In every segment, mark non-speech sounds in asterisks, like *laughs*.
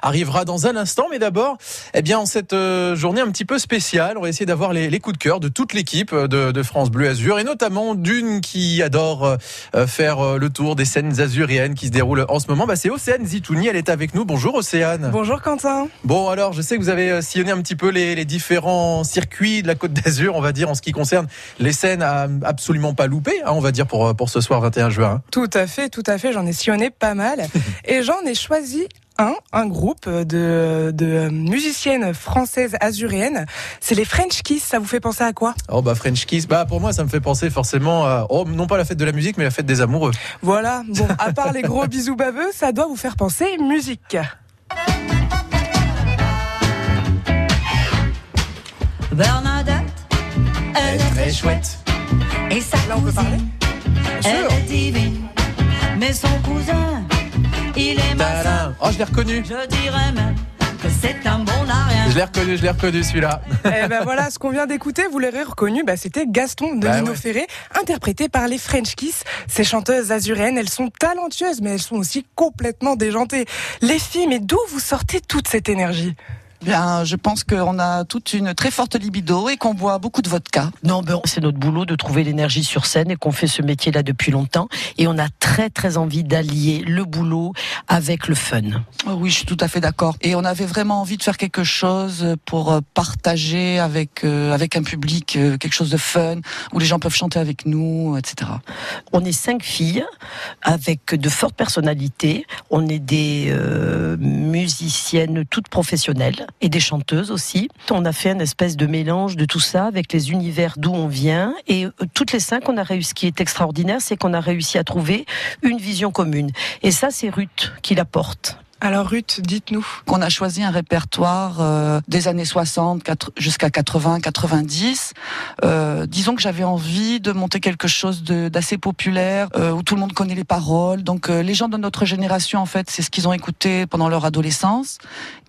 arrivera dans un instant, mais d'abord, eh bien, en cette euh, journée un petit peu spéciale, on va essayer d'avoir les, les coups de cœur de toute l'équipe de, de France Bleu Azur et notamment d'une qui adore euh, faire euh, le tour des scènes azuriennes qui se déroulent en ce moment. Bah, c'est Océane Zitouni, elle est avec nous. Bonjour Océane. Bonjour Quentin. Bon, alors, je sais que vous avez euh, sillonné un petit peu les, les différents circuits de la Côte d'Azur, on va dire, en ce qui concerne les scènes à absolument pas louper, hein, on va dire, pour, pour ce soir 21 juin. Tout à fait, tout à fait. J'en ai sillonné pas mal *laughs* et j'en ai choisi un, un groupe de, de musiciennes françaises azuréennes. C'est les French Kiss. Ça vous fait penser à quoi? Oh bah French Kiss, bah pour moi ça me fait penser forcément à oh non pas la fête de la musique mais la fête des amoureux. Voilà. Bon, à *laughs* part les gros bisous baveux, ça doit vous faire penser musique. Bernadette, elle est très chouette. Et sa Là, on peut parler cousine, Bien elle sûr. est divine. Mais son cousin, il est. Oh je l'ai reconnu. Je dirais même que c'est un bon à rien. Je l'ai reconnu, je l'ai reconnu celui-là. Eh ben *laughs* voilà, ce qu'on vient d'écouter, vous l'aurez reconnu, bah, c'était Gaston de Bah Nino ouais. Ferré, interprété par les French Kiss. Ces chanteuses azuréennes, elles sont talentueuses, mais elles sont aussi complètement déjantées. Les filles, mais d'où vous sortez toute cette énergie? Bien, je pense qu'on a toute une très forte libido et qu'on boit beaucoup de vodka. Non, ben, c'est notre boulot de trouver l'énergie sur scène et qu'on fait ce métier-là depuis longtemps. Et on a très très envie d'allier le boulot avec le fun. Oh oui, je suis tout à fait d'accord. Et on avait vraiment envie de faire quelque chose pour euh, partager avec euh, avec un public euh, quelque chose de fun où les gens peuvent chanter avec nous, etc. On est cinq filles avec de fortes personnalités. On est des euh, musiciennes toutes professionnelles et des chanteuses aussi. On a fait une espèce de mélange de tout ça avec les univers d'où on vient. Et euh, toutes les cinq, on a réussi. Ce qui est extraordinaire, c'est qu'on a réussi à trouver une vision commune. Et ça, c'est Ruth qui la porte. Alors Ruth, dites-nous. Qu'on a choisi un répertoire euh, des années 60 quatre- jusqu'à 80, 90. Euh, disons que j'avais envie de monter quelque chose d'assez populaire euh, où tout le monde connaît les paroles. Donc euh, les gens de notre génération, en fait, c'est ce qu'ils ont écouté pendant leur adolescence.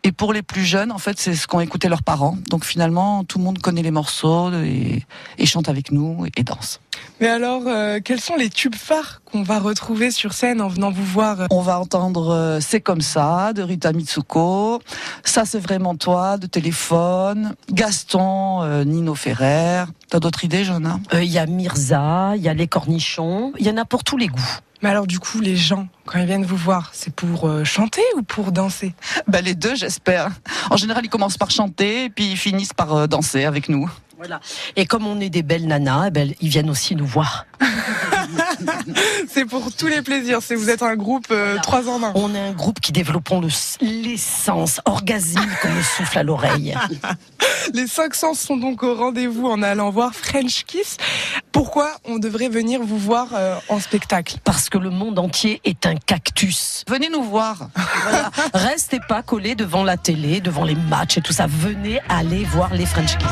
Et pour les plus jeunes, en fait, c'est ce qu'ont écouté leurs parents. Donc finalement, tout le monde connaît les morceaux et, et chante avec nous et danse. Mais alors, euh, quels sont les tubes phares qu'on va retrouver sur scène en venant vous voir? On va entendre euh, C'est comme ça de Rita Mitsuko. Ça, c'est vraiment toi de Téléphone. Gaston, euh, Nino Ferrer. T'as d'autres idées, Johanna? Euh, Il y a Mirza, il y a les cornichons. Il y en a pour tous les goûts. Mais alors du coup, les gens, quand ils viennent vous voir, c'est pour euh, chanter ou pour danser? Bah, Les deux, j'espère. En général, ils commencent par chanter et puis ils finissent par euh, danser avec nous. Voilà. Et comme on est des belles nanas, eh ben, ils viennent aussi nous voir. *laughs* *laughs* C'est pour tous les plaisirs. C'est vous êtes un groupe euh, trois en un. On est un groupe qui développons le- l'essence orgasmique comme le souffle à l'oreille. *laughs* Les cinq sens sont donc au rendez-vous en allant voir French Kiss. Pourquoi on devrait venir vous voir euh, en spectacle? Parce que le monde entier est un cactus. Venez nous voir. Voilà. *laughs* Restez pas collés devant la télé, devant les matchs et tout ça. Venez aller voir les French Kiss.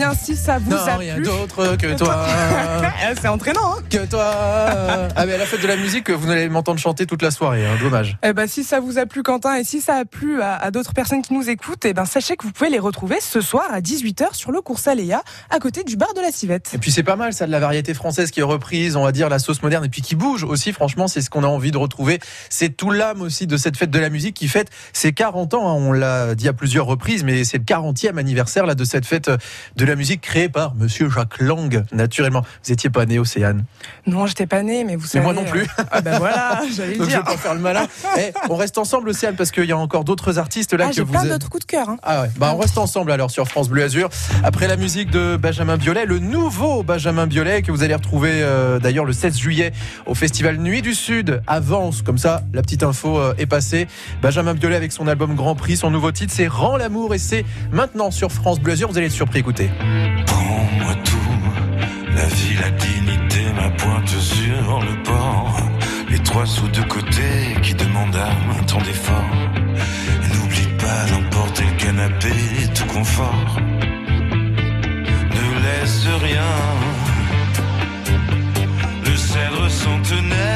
Bien, si ça vous Non, a rien plu... d'autre que *laughs* toi. Ah, C'est entraînant, hein que toi. Ah mais à la fête de la musique, vous allez m'entendre chanter toute la soirée, hein, dommage. Eh ben, si ça vous a plu, Quentin, et si ça a plu à, à d'autres personnes qui nous écoutent, eh ben, sachez que vous pouvez les retrouver ce soir à 18h sur le cours Saléa, à côté du bar de la Civette. Et puis c'est pas mal ça de la variété française qui est reprise, on va dire la sauce moderne et puis qui bouge aussi franchement, c'est ce qu'on a envie de retrouver. C'est tout l'âme aussi de cette fête de la musique qui fête ses 40 ans, hein. on l'a dit à plusieurs reprises mais c'est le 40e anniversaire là de cette fête de la musique créée par monsieur Jacques Lang naturellement. Vous étiez pas né Océane. Non, j'étais pas née, mais vous savez. moi non plus. euh, Ah ben voilà, *laughs* j'allais Donc je vais dire. pas faire le malin. Eh, on reste ensemble Océane parce qu'il y a encore d'autres artistes là Ah, que j'ai vous plein d'autres coups de cœur. hein. Ah ouais, bah on reste ensemble alors sur France Bleu Azur. Après la musique de Benjamin Biolay, le nouveau Benjamin Biolay que vous allez retrouver euh, d'ailleurs le 16 juillet au festival Nuit du Sud avance. Comme ça, la petite info euh, est passée. Benjamin Biolay avec son album Grand Prix, son nouveau titre c'est Rends l'amour et c'est maintenant sur France Bleu Azur. Vous allez être surpris, écoutez. Prends-moi tout, la vie, la dignité, ma pointe sur le port. Les trois sous de côté qui demandent un temps d'effort. N'oublie pas d'emporter le canapé, tout confort. Ne laisse rien. Le cèdre centenaire,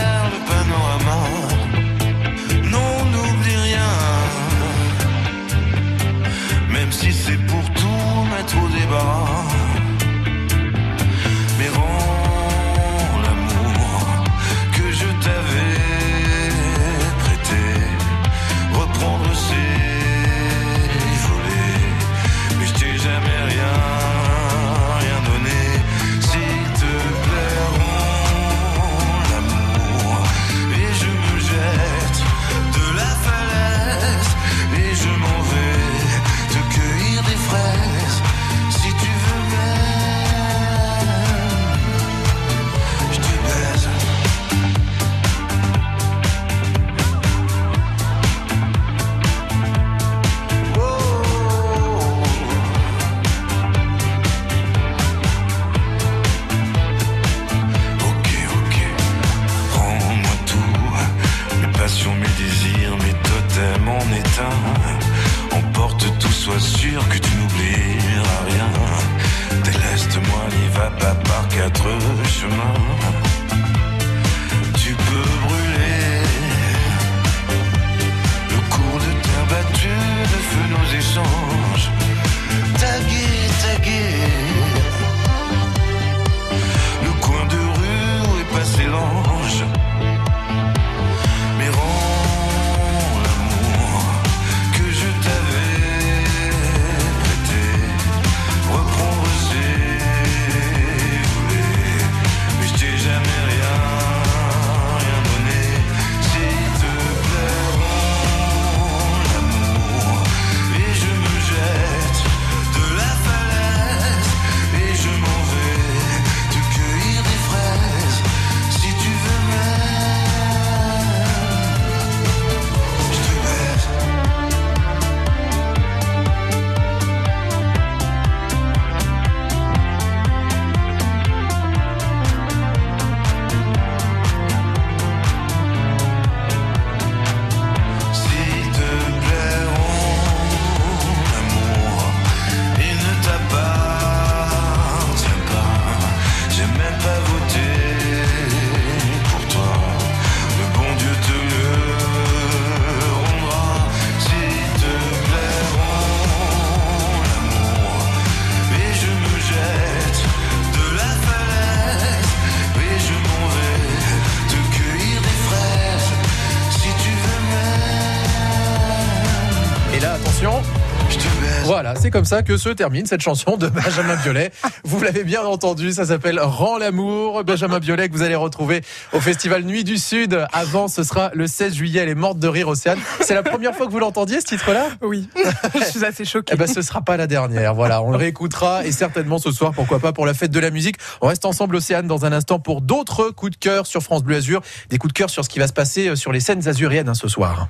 c'est comme ça que se termine cette chanson de Benjamin Biolay. *laughs* Vous l'avez bien entendu, ça s'appelle Rends l'amour. Benjamin Biolay que vous allez retrouver au Festival Nuit du Sud. Avant, ce sera le 16 juillet, elle est morte de rire, Océane. C'est la première fois que vous l'entendiez, ce titre-là? Oui, *laughs* je suis assez choquée. Eh ben, ce sera pas la dernière. Voilà, on le réécoutera et certainement ce soir, pourquoi pas pour la fête de la musique. On reste ensemble, Océane, dans un instant pour d'autres coups de cœur sur France Bleu Azur. Des coups de cœur sur ce qui va se passer euh, sur les scènes azuréennes hein, ce soir.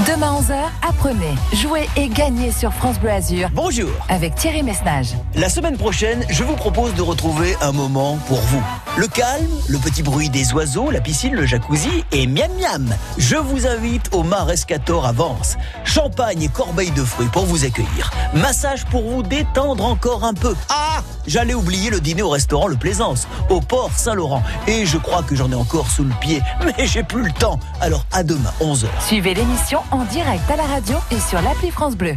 Demain 11h, apprenez, jouez et gagnez sur France Bleu Azur Bonjour. avec Thierry Messnage. La semaine prochaine, je vous propose de retrouver un moment pour vous. Le calme, le petit bruit des oiseaux, la piscine, le jacuzzi et miam miam. Je vous invite au Mar Escator à Vence. Champagne et corbeille de fruits pour vous accueillir. Massage pour vous détendre encore un peu. Ah J'allais oublier le dîner au restaurant Le Plaisance, au port Saint-Laurent. Et je crois que j'en ai encore sous le pied. *laughs* Mais j'ai plus le temps. Alors à demain, 11h. Suivez l'émission en direct à la radio et sur l'appli France Bleu.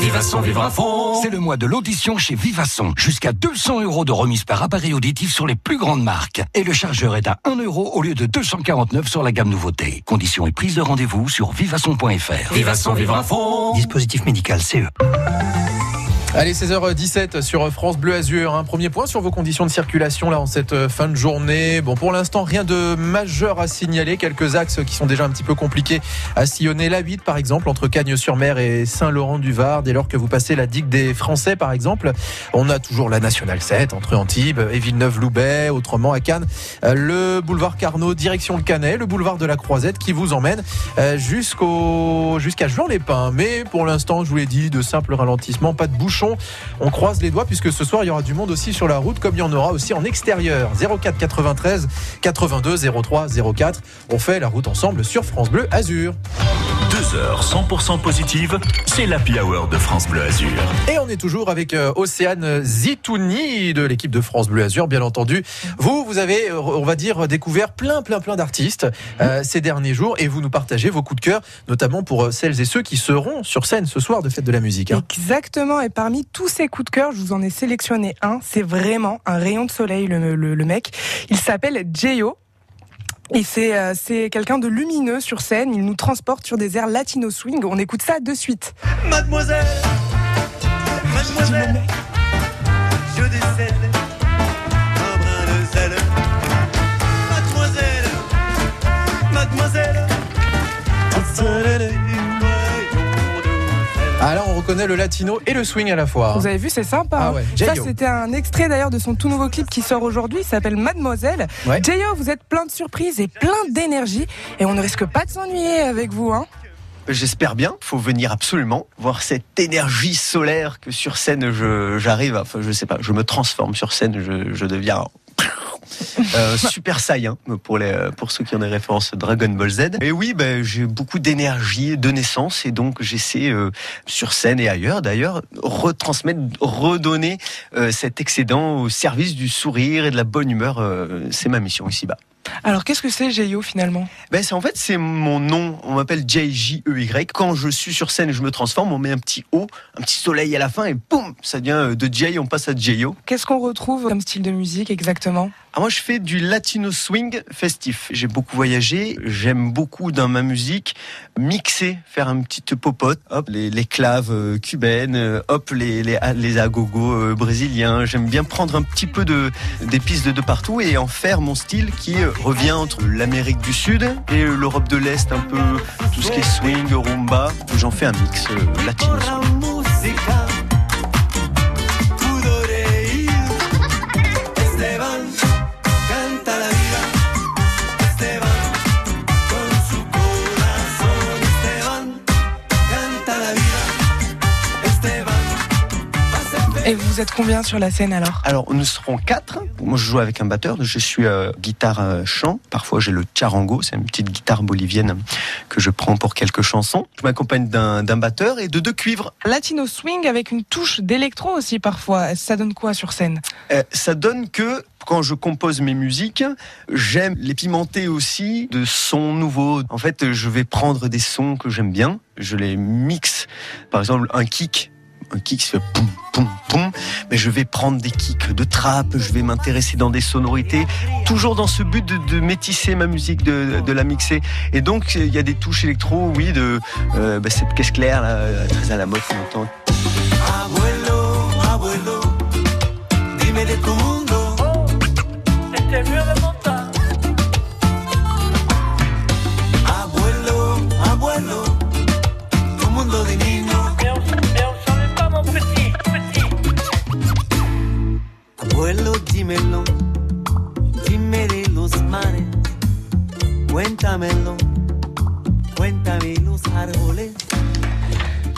Vivasson, vivre à fond C'est le mois de l'audition chez Vivasson. Jusqu'à 200 euros de remise par appareil auditif sur les plus grandes marques. Et le chargeur est à 1 euro au lieu de 249 sur la gamme nouveauté. Conditions et prise de rendez-vous sur vivasson.fr. Vivasson, vivre à fond Dispositif médical. CE. Allez, 16h17 sur France Bleu Azur. Un premier point sur vos conditions de circulation là en cette euh, fin de journée. Bon, pour l'instant, rien de majeur à signaler. Quelques axes qui sont déjà un petit peu compliqués à sillonner. La 8, par exemple, entre Cagnes-sur-Mer et Saint-Laurent-du-Var. Dès lors que vous passez la digue des Français, par exemple, on a toujours la Nationale 7 entre Antibes et Villeneuve-Loubet. Autrement, à Cannes, euh, le boulevard Carnot, direction le Canet, le boulevard de la Croisette qui vous emmène euh, jusqu'au jusqu'à Juan-les-Pins. Mais pour l'instant, je vous l'ai dit, de simples ralentissements, pas de bouchons. On croise les doigts puisque ce soir il y aura du monde aussi sur la route, comme il y en aura aussi en extérieur. 04 93 82 03 04. On fait la route ensemble sur France Bleu Azur. Deux heures 100% positives, c'est l'Happy Hour de France Bleu Azur. Et on est toujours avec euh, Océane Zitouni de l'équipe de France Bleu Azur, bien entendu. Vous, vous avez, euh, on va dire, découvert plein, plein, plein d'artistes euh, ces derniers jours et vous nous partagez vos coups de cœur, notamment pour celles et ceux qui seront sur scène ce soir de Fête de la Musique. hein. Exactement, et parmi tous ces coups de cœur, je vous en ai sélectionné un. C'est vraiment un rayon de soleil, le, le- le mec. Il s'appelle Jeyo. Et c'est euh, c'est quelqu'un de lumineux sur scène. Il nous transporte sur des airs latino swing. On écoute ça de suite. Mademoiselle, mademoiselle, je décèle un brin de sel. Mademoiselle, mademoiselle, reconnaît le latino et le swing à la fois. hein. Vous avez vu, c'est sympa. Ah hein. ouais, ça, c'était un extrait d'ailleurs de son tout nouveau clip qui sort aujourd'hui. Il s'appelle Mademoiselle. Ouais. Jeyo, vous êtes plein de surprises et plein d'énergie. Et on ne risque pas de s'ennuyer avec vous. Hein. J'espère bien. Faut venir absolument voir cette énergie solaire que sur scène je j'arrive. à- Enfin, je sais pas. Je me transforme sur scène. Je, je deviens euh, super saiyan pour les pour ceux qui ont des références Dragon Ball Z. Et oui, ben j'ai beaucoup d'énergie de naissance et donc j'essaie euh, sur scène et ailleurs d'ailleurs retransmettre, redonner euh, cet excédent au service du sourire et de la bonne humeur. c'est ma mission ici-bas. Alors, qu'est-ce que c'est Jeyo finalement? Ben c'est en fait c'est mon nom. On m'appelle J-J-E-Y. Quand je suis sur scène, je me transforme. On met un petit O, un petit soleil à la fin et boum, ça devient de Jay, on passe à J-O. Qu'est-ce qu'on retrouve comme style de musique exactement? Ah, moi, je fais du latino swing festif. J'ai beaucoup voyagé. J'aime beaucoup dans ma musique mixer, faire un petit popote. Hop, les, les claves euh, cubaines. euh, Hop, les les, les agogos euh, brésiliens. J'aime bien prendre un petit peu de d'épices de, de partout et en faire mon style qui revient entre l'Amérique du Sud et l'Europe de l'Est, un peu tout ce qui est swing, rumba. J'en fais un mix latino. Et vous êtes combien sur la scène alors? Alors, nous serons quatre. Moi, je joue avec un batteur. Je suis euh, guitare euh, chant. Parfois, j'ai le charango. C'est une petite guitare bolivienne que je prends pour quelques chansons. Je m'accompagne d'un d'un batteur et de deux cuivres. Latino swing avec une touche d'électro aussi parfois. Ça donne quoi sur scène? Euh, ça donne que quand je compose mes musiques, j'aime les pimenter aussi de sons nouveaux. En fait, je vais prendre des sons que j'aime bien, je les mixe. Par exemple, un kick. Un kick qui fait poum, poum, poum. Mais je vais prendre des kicks de trap, je vais m'intéresser dans des sonorités, toujours dans ce but de, métisser ma musique, de, la mixer. Et donc, il y a des touches électro, oui, de euh, bah, cette caisse claire, là, très à la mode qu'on entend. Abuelo, abuelo, dímelo, dime de los mares. Cuéntamelo, cuéntame los árboles.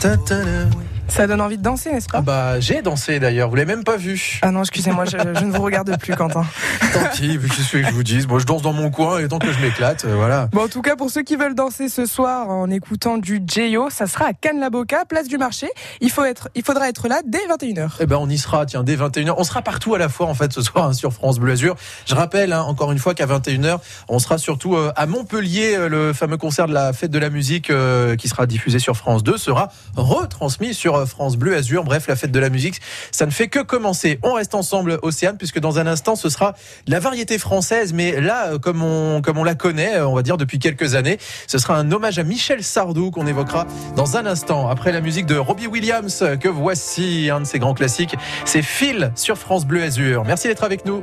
Ta-ta-da. Ça donne envie de danser, n'est-ce pas Ah bah j'ai dansé d'ailleurs, vous l'avez même pas vu. Ah non, excusez-moi, je, je ne vous regarde plus, Quentin. *laughs* Tant pis, qu'est-ce que je vous dise Moi je danse dans mon coin et tant que je m'éclate, euh, voilà. Bon, en tout cas, pour ceux qui veulent danser ce soir en écoutant du J.O., ça sera à Cannes-la-Boca, place du marché. Il, faut être, il faudra être là dès 21h. Eh ben on y sera, tiens, dès 21h. On sera partout à la fois en fait ce soir hein, sur France Bleu Azur. Je rappelle hein, encore une fois qu'à 21h, on sera surtout euh, à Montpellier. euh, Le fameux concert de la fête de la musique qui sera diffusé sur France 2 sera retransmis sur euh, France Bleu Azur. Bref, la fête de la musique, ça ne fait que commencer. On reste ensemble, Océane, puisque dans un instant, ce sera la variété française, mais là, euh, comme on, comme on la connaît, euh, on va dire depuis quelques années, ce sera un hommage à Michel Sardou qu'on évoquera dans un instant. Après la musique de Robbie Williams, que voici un de ses grands classiques, c'est Phil sur France Bleu Azur. Merci d'être avec nous.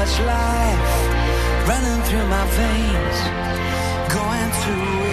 Much life running through my veins, going to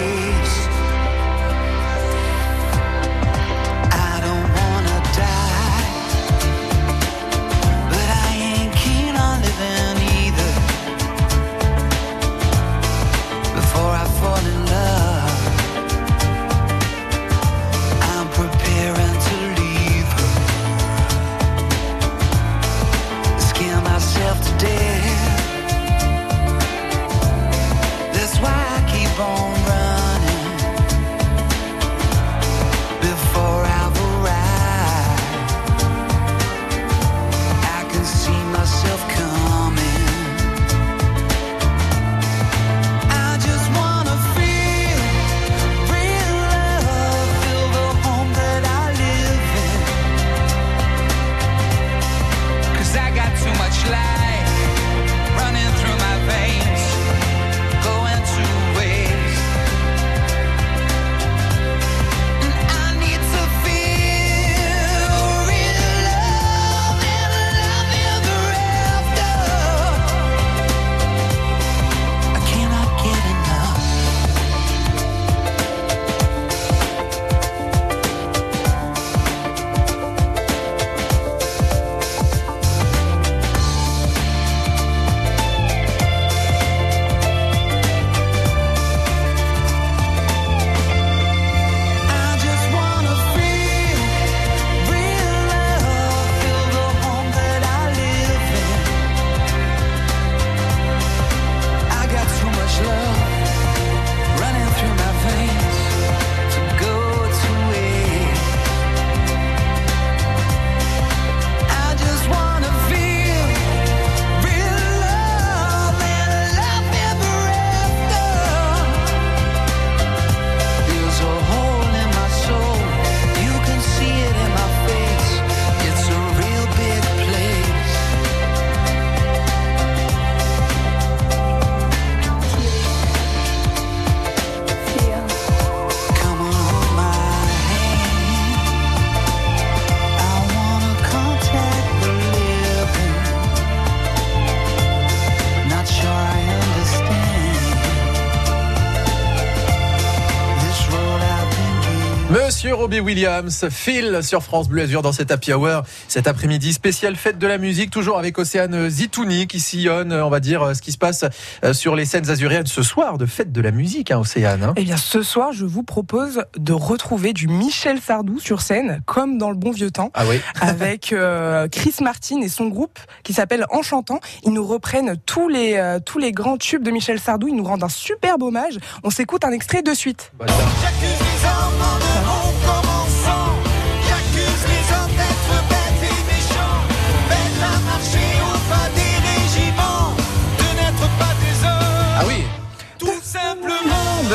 Monsieur Robbie Williams, Phil sur France Bleu Azur dans cet Happy Hour. Cet après-midi spécial fête de la musique, toujours avec Océane Zitouni qui sillonne, on va dire, ce qui se passe euh, sur les scènes azuréennes ce soir de fête de la musique, hein, Océane. hein. Eh bien, ce soir, je vous propose de retrouver du Michel Sardou sur scène, comme dans le bon vieux temps, Ah oui. *laughs* avec euh, Chris Martin et son groupe qui s'appelle Enchantant. Ils nous reprennent tous les, euh, tous les grands tubes de Michel Sardou. Ils nous rendent un superbe hommage. On s'écoute un extrait de suite. Voilà.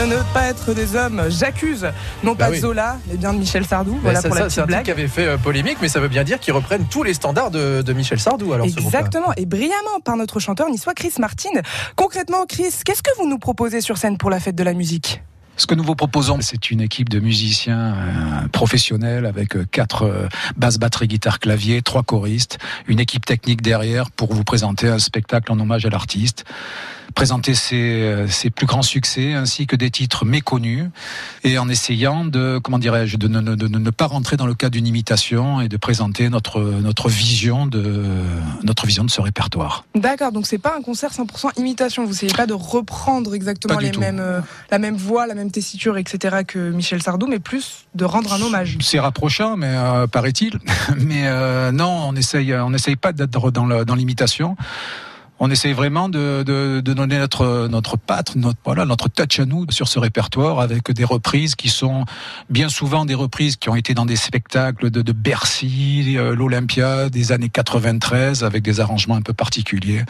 De ne pas être des hommes, j'accuse. Non Bah pas oui. de Zola, mais bien de Michel Sardou. Mais Voilà ça, pour la ça, c'est un blague. qui avait fait euh, polémique, mais ça veut bien dire qu'ils reprennent tous les standards de, de Michel Sardou. Alors. Exactement, et brillamment par notre chanteur niçois Chris Martin. Concrètement, Chris, qu'est-ce que vous nous proposez sur scène pour la fête de la musique? Ce que nous vous proposons, c'est une équipe de musiciens euh, professionnels avec euh, quatre euh, basses, batteries, guitare, clavier, trois choristes, une équipe technique derrière pour vous présenter un spectacle en hommage à l'artiste, présenter ses, ses plus grands succès ainsi que des titres méconnus et en essayant de, comment dirais-je, de ne, de- de ne pas rentrer dans le cas d'une imitation et de présenter notre, notre vision de, notre vision de ce répertoire. D'accord, donc c'est pas un concert 100% imitation. Vous essayez pas de reprendre exactement les mêmes, euh, la même voix, la même tessiture, etc. que Michel Sardou, mais plus de rendre un hommage. C'est rapprochant, mais euh, paraît-il. *laughs* Mais euh, non, on essaye, on essaye pas d'être dans l'imitation. On essaye vraiment de, donner notre notre patte, notre voilà, notre touch à nous sur ce répertoire avec des reprises qui sont bien souvent des reprises qui ont été dans des spectacles de, de Bercy, euh, l'Olympia des années 93 avec des arrangements un peu particuliers.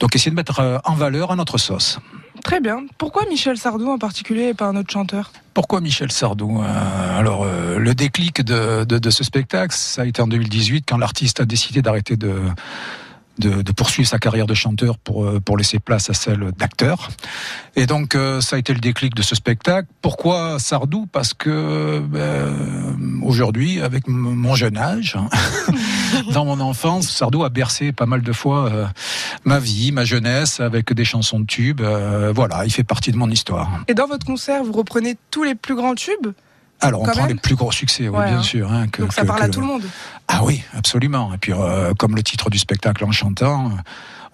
Donc essayer de mettre euh, en valeur à notre sauce. Très bien. Pourquoi Michel Sardou en particulier et pas un autre chanteur? Pourquoi Michel Sardou Euh, Alors, euh, le déclic de, de, de ce spectacle, ça a été en 2018 quand l'artiste a décidé d'arrêter de, de, poursuivre sa carrière de chanteur pour, euh, pour laisser place à celle d'acteur. Et donc, euh, ça a été le déclic de ce spectacle. Pourquoi Sardou? Parce que ben, aujourd'hui, avec mon jeune âge, hein, *laughs* dans mon enfance, Sardou a bercé pas mal de fois euh, ma vie, ma jeunesse, avec des chansons de tubes. Euh, voilà, il fait partie de mon histoire. Et dans votre concert, vous reprenez tous les plus grands tubes? Alors, on Quand prend même les plus gros succès, oui, Ouais, bien hein. sûr. hein, que- Donc ça que- parle à tout le monde. Ah oui, absolument. Et puis, euh, comme le titre du spectacle en chantant, euh,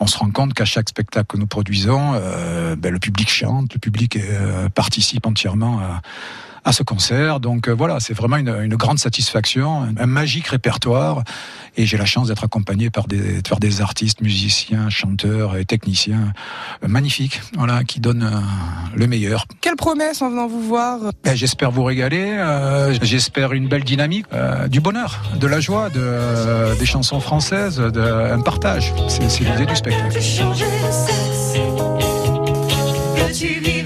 on se rend compte qu'à chaque spectacle que nous produisons, euh, ben, le public chante, le public euh, participe entièrement à, à ce concert. Donc euh, voilà, c'est vraiment une, une grande satisfaction, un, un magique répertoire. Et j'ai la chance d'être accompagné par des, par des artistes, musiciens, chanteurs et techniciens euh, magnifiques, voilà, qui donnent euh, le meilleur. Quelle promesse en venant vous voir? Ben, j'espère vous régaler, euh, j'espère une belle dynamique, euh, du bonheur, de la joie, de, euh, des chansons françaises, de, un partage. C'est l'idée du spectacle. Que tu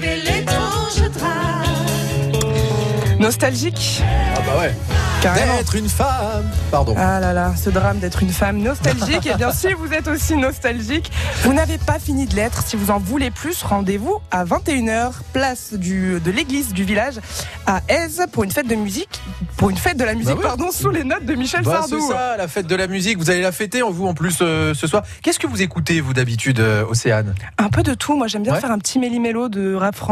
Nostalgique Ah bah ouais. Carrément. D'être une femme. Pardon. Ah là là, ce drame d'être une femme nostalgique. *laughs* Et bien, si vous êtes aussi nostalgique, vous n'avez pas fini de l'être. Si vous en voulez plus, rendez-vous à 21h, place du, de l'église du village à Aise pour une fête de musique, pour une fête de la musique, Bah oui. pardon, sous les notes de Michel Bah, Sardou. c'est ça, la fête de la musique. Vous allez la fêter, on vous en plus euh, ce soir. Qu'est-ce que vous écoutez, vous, d'habitude, euh, Océane? Un peu de tout. Moi, j'aime bien Ouais. faire un petit méli-mélo de rap français.